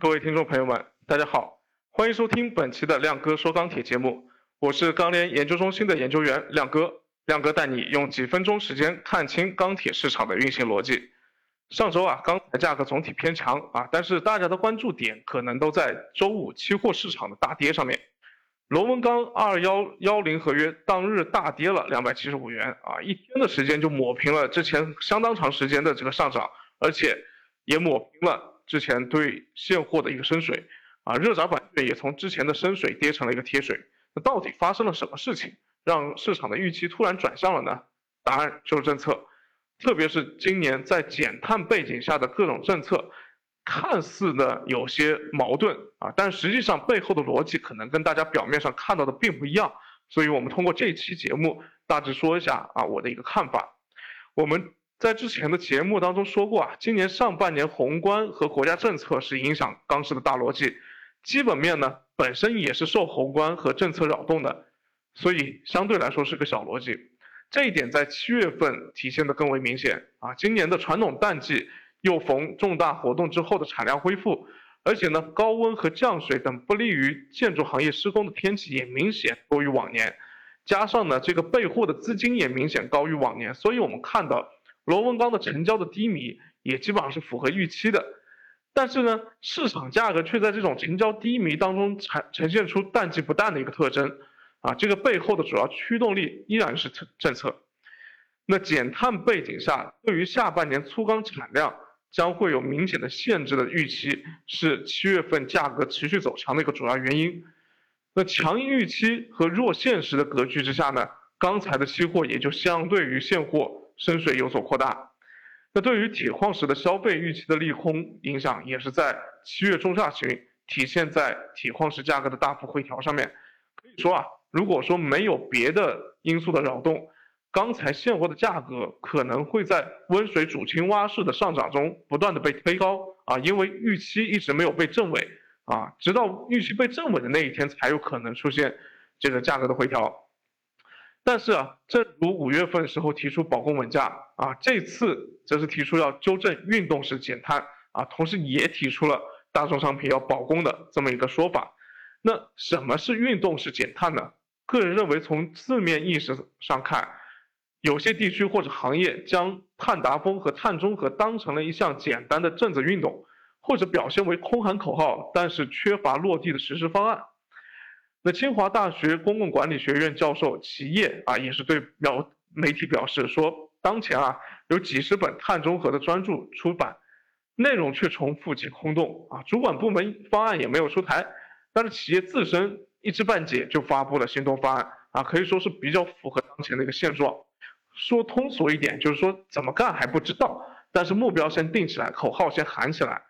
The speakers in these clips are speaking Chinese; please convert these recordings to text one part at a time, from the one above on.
各位听众朋友们，大家好，欢迎收听本期的亮哥说钢铁节目，我是钢联研究中心的研究员亮哥，亮哥带你用几分钟时间看清钢铁市场的运行逻辑。上周啊，钢材价格总体偏强啊，但是大家的关注点可能都在周五期货市场的大跌上面。螺纹钢二幺幺零合约当日大跌了两百七十五元啊，一天的时间就抹平了之前相当长时间的这个上涨，而且也抹平了之前对现货的一个深水啊。热轧板卷也从之前的深水跌成了一个贴水。那到底发生了什么事情，让市场的预期突然转向了呢？答案就是政策。特别是今年在减碳背景下的各种政策，看似呢有些矛盾啊，但实际上背后的逻辑可能跟大家表面上看到的并不一样。所以我们通过这期节目大致说一下啊我的一个看法。我们在之前的节目当中说过啊，今年上半年宏观和国家政策是影响钢市的大逻辑，基本面呢本身也是受宏观和政策扰动的，所以相对来说是个小逻辑。这一点在七月份体现的更为明显啊！今年的传统淡季又逢重大活动之后的产量恢复，而且呢，高温和降水等不利于建筑行业施工的天气也明显多于往年，加上呢，这个备货的资金也明显高于往年，所以我们看到螺纹钢的成交的低迷也基本上是符合预期的。但是呢，市场价格却在这种成交低迷当中呈呈现出淡季不淡的一个特征。啊，这个背后的主要驱动力依然是政政策。那减碳背景下，对于下半年粗钢产量将会有明显的限制的预期，是七月份价格持续走强的一个主要原因。那强预期和弱现实的格局之下呢，钢材的期货也就相对于现货深水有所扩大。那对于铁矿石的消费预期的利空影响，也是在七月中下旬体现在铁矿石价格的大幅回调上面。可以说啊。如果说没有别的因素的扰动，钢材现货的价格可能会在温水煮青蛙式的上涨中不断的被推高啊，因为预期一直没有被证伪啊，直到预期被证伪的那一天才有可能出现这个价格的回调。但是啊，正如五月份时候提出保供稳价啊，这次则是提出要纠正运动式减碳啊，同时也提出了大宗商品要保供的这么一个说法。那什么是运动式减碳呢？个人认为，从字面意思上看，有些地区或者行业将碳达峰和碳中和当成了一项简单的政治运动，或者表现为空喊口号，但是缺乏落地的实施方案。那清华大学公共管理学院教授齐烨啊，也是对表媒体表示说，当前啊有几十本碳中和的专著出版，内容却重复且空洞啊，主管部门方案也没有出台，但是企业自身。一知半解就发布了行动方案啊，可以说是比较符合当前的一个现状。说通俗一点，就是说怎么干还不知道，但是目标先定起来，口号先喊起来。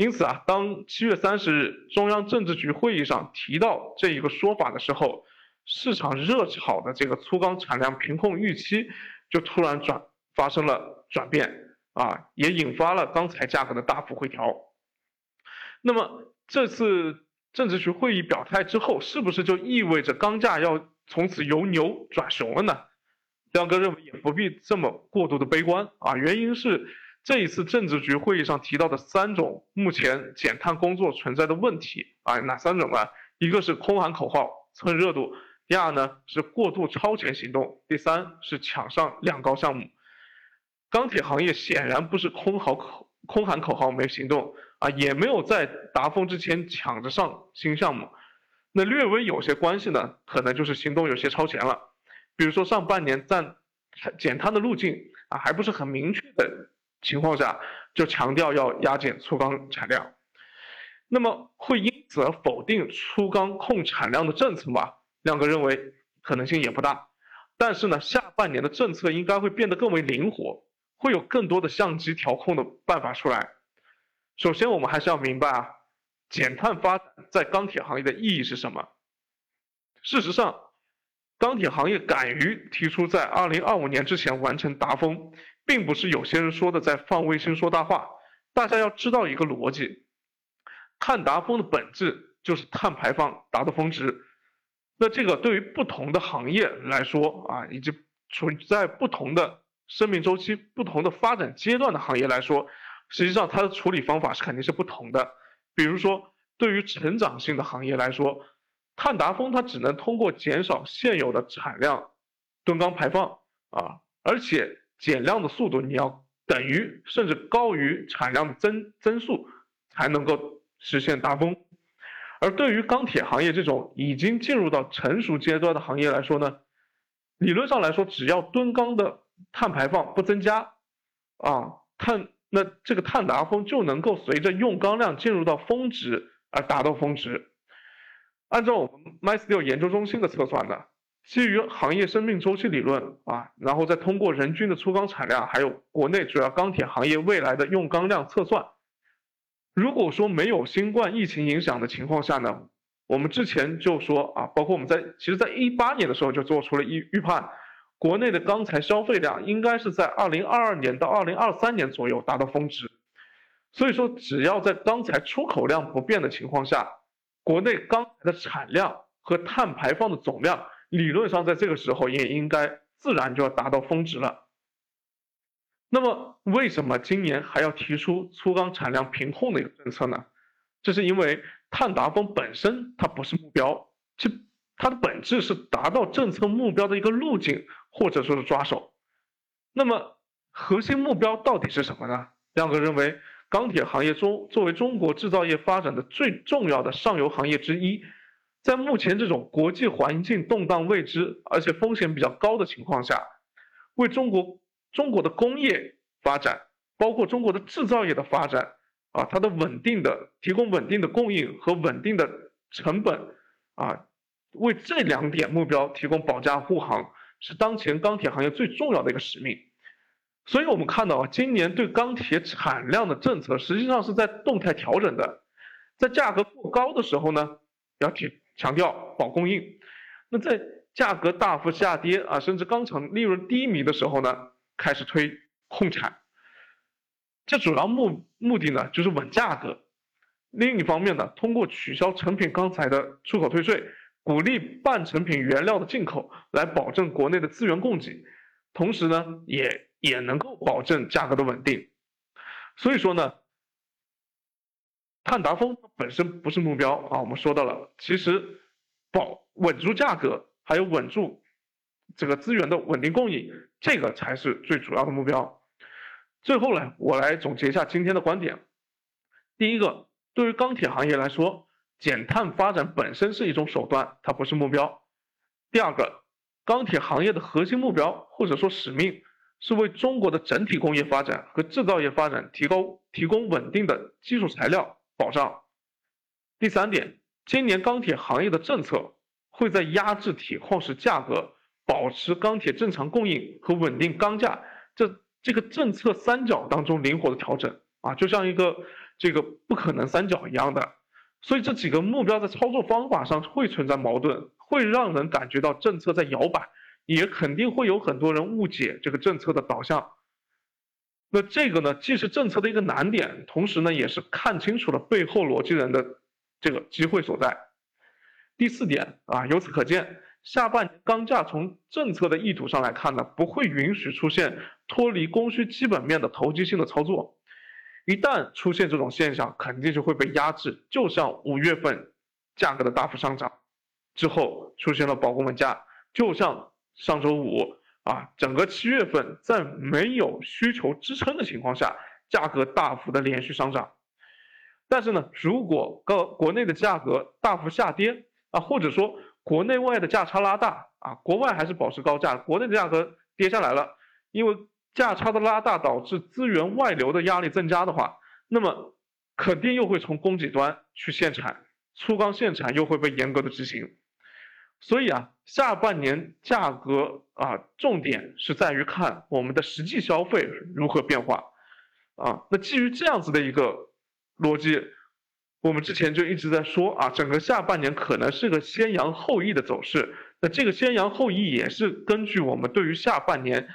因此啊，当七月三十日中央政治局会议上提到这一个说法的时候，市场热炒的这个粗钢产量平控预期就突然转发生了转变啊，也引发了钢材价格的大幅回调。那么这次。政治局会议表态之后，是不是就意味着钢价要从此由牛转熊了呢？亮哥认为也不必这么过度的悲观啊。原因是这一次政治局会议上提到的三种目前减碳工作存在的问题啊，哪三种呢？一个是空喊口号蹭热度，第二呢是过度超前行动，第三是抢上量高项目。钢铁行业显然不是空喊口空喊口号没行动。啊，也没有在达峰之前抢着上新项目，那略微有些关系呢，可能就是行动有些超前了。比如说上半年占减碳的路径啊还不是很明确的情况下，就强调要压减粗钢产量，那么会因此而否定粗钢控产量的政策吗？亮哥认为可能性也不大。但是呢，下半年的政策应该会变得更为灵活，会有更多的相机调控的办法出来。首先，我们还是要明白啊，减碳发展在钢铁行业的意义是什么？事实上，钢铁行业敢于提出在二零二五年之前完成达峰，并不是有些人说的在放卫星说大话。大家要知道一个逻辑，碳达峰的本质就是碳排放达到峰值。那这个对于不同的行业来说啊，以及处在不同的生命周期、不同的发展阶段的行业来说。实际上，它的处理方法是肯定是不同的。比如说，对于成长性的行业来说，碳达峰它只能通过减少现有的产量吨钢排放啊，而且减量的速度你要等于甚至高于产量的增增速，才能够实现达峰。而对于钢铁行业这种已经进入到成熟阶段的行业来说呢，理论上来说，只要吨钢的碳排放不增加，啊，碳那这个碳达峰就能够随着用钢量进入到峰值而达到峰值。按照我们 MySteel 研究中心的测算呢，基于行业生命周期理论啊，然后再通过人均的粗钢产量，还有国内主要钢铁行业未来的用钢量测算。如果说没有新冠疫情影响的情况下呢，我们之前就说啊，包括我们在其实，在一八年的时候就做出了预预判，国内的钢材消费量应该是在二零二二年到二零二三年左右达到峰值，所以说只要在钢材出口量不变的情况下，国内钢材的产量和碳排放的总量，理论上在这个时候也应该自然就要达到峰值了。那么，为什么今年还要提出粗钢产量平控的一个政策呢？这是因为碳达峰本身它不是目标，其它的本质是达到政策目标的一个路径或者说是抓手。那么，核心目标到底是什么呢？亮哥认为，钢铁行业中作为中国制造业发展的最重要的上游行业之一，在目前这种国际环境动荡未知而且风险比较高的情况下，为中国。中国的工业发展，包括中国的制造业的发展，啊，它的稳定的提供稳定的供应和稳定的成本，啊，为这两点目标提供保驾护航，是当前钢铁行业最重要的一个使命。所以，我们看到啊，今年对钢铁产量的政策实际上是在动态调整的，在价格过高的时候呢，要提强调保供应；那在价格大幅下跌啊，甚至钢厂利润低迷的时候呢，开始推控产，这主要目目的呢就是稳价格。另一方面呢，通过取消成品钢材的出口退税，鼓励半成品原料的进口，来保证国内的资源供给，同时呢，也也能够保证价格的稳定。所以说呢，碳达峰本身不是目标啊，我们说到了，其实保稳住价格，还有稳住。这个资源的稳定供应，这个才是最主要的目标。最后呢，我来总结一下今天的观点。第一个，对于钢铁行业来说，减碳发展本身是一种手段，它不是目标。第二个，钢铁行业的核心目标或者说使命，是为中国的整体工业发展和制造业发展提高提供稳定的基础材料保障。第三点，今年钢铁行业的政策会在压制铁矿石价格。保持钢铁正常供应和稳定钢价，这这个政策三角当中灵活的调整啊，就像一个这个不可能三角一样的，所以这几个目标在操作方法上会存在矛盾，会让人感觉到政策在摇摆，也肯定会有很多人误解这个政策的导向。那这个呢，既是政策的一个难点，同时呢，也是看清楚了背后逻辑人的这个机会所在。第四点啊，由此可见。下半年钢价从政策的意图上来看呢，不会允许出现脱离供需基本面的投机性的操作。一旦出现这种现象，肯定就会被压制。就像五月份价格的大幅上涨之后出现了保供稳价，就像上周五啊，整个七月份在没有需求支撑的情况下，价格大幅的连续上涨。但是呢，如果高国内的价格大幅下跌啊，或者说，国内外的价差拉大啊，国外还是保持高价，国内的价格跌下来了，因为价差的拉大导致资源外流的压力增加的话，那么肯定又会从供给端去限产，粗钢限产又会被严格的执行，所以啊，下半年价格啊，重点是在于看我们的实际消费如何变化，啊，那基于这样子的一个逻辑。我们之前就一直在说啊，整个下半年可能是个先扬后抑的走势。那这个先扬后抑也是根据我们对于下半年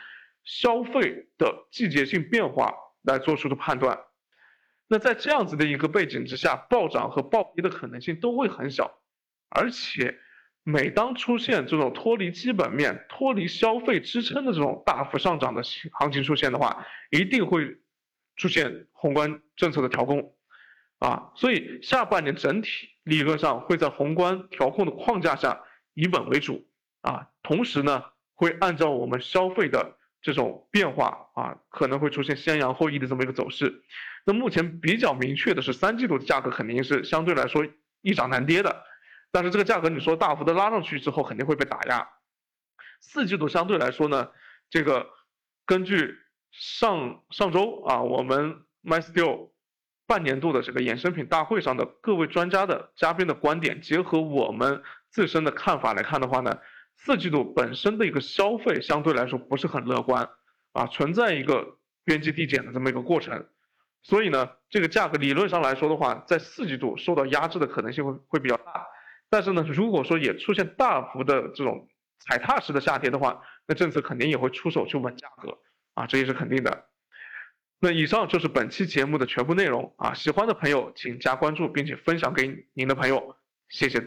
消费的季节性变化来做出的判断。那在这样子的一个背景之下，暴涨和暴跌的可能性都会很小。而且，每当出现这种脱离基本面、脱离消费支撑的这种大幅上涨的行情出现的话，一定会出现宏观政策的调控。啊，所以下半年整体理论上会在宏观调控的框架下以稳为主啊，同时呢会按照我们消费的这种变化啊，可能会出现先扬后抑的这么一个走势。那目前比较明确的是，三季度的价格肯定是相对来说易涨难跌的，但是这个价格你说大幅的拉上去之后肯定会被打压。四季度相对来说呢，这个根据上上周啊我们 MySteel 半年度的这个衍生品大会上的各位专家的嘉宾的观点，结合我们自身的看法来看的话呢，四季度本身的一个消费相对来说不是很乐观啊，存在一个边际递减的这么一个过程。所以呢，这个价格理论上来说的话，在四季度受到压制的可能性会会比较大。但是呢，如果说也出现大幅的这种踩踏式的下跌的话，那政策肯定也会出手去稳价格啊，这也是肯定的。那以上就是本期节目的全部内容啊，喜欢的朋友请加关注并且分享给您的朋友，谢谢。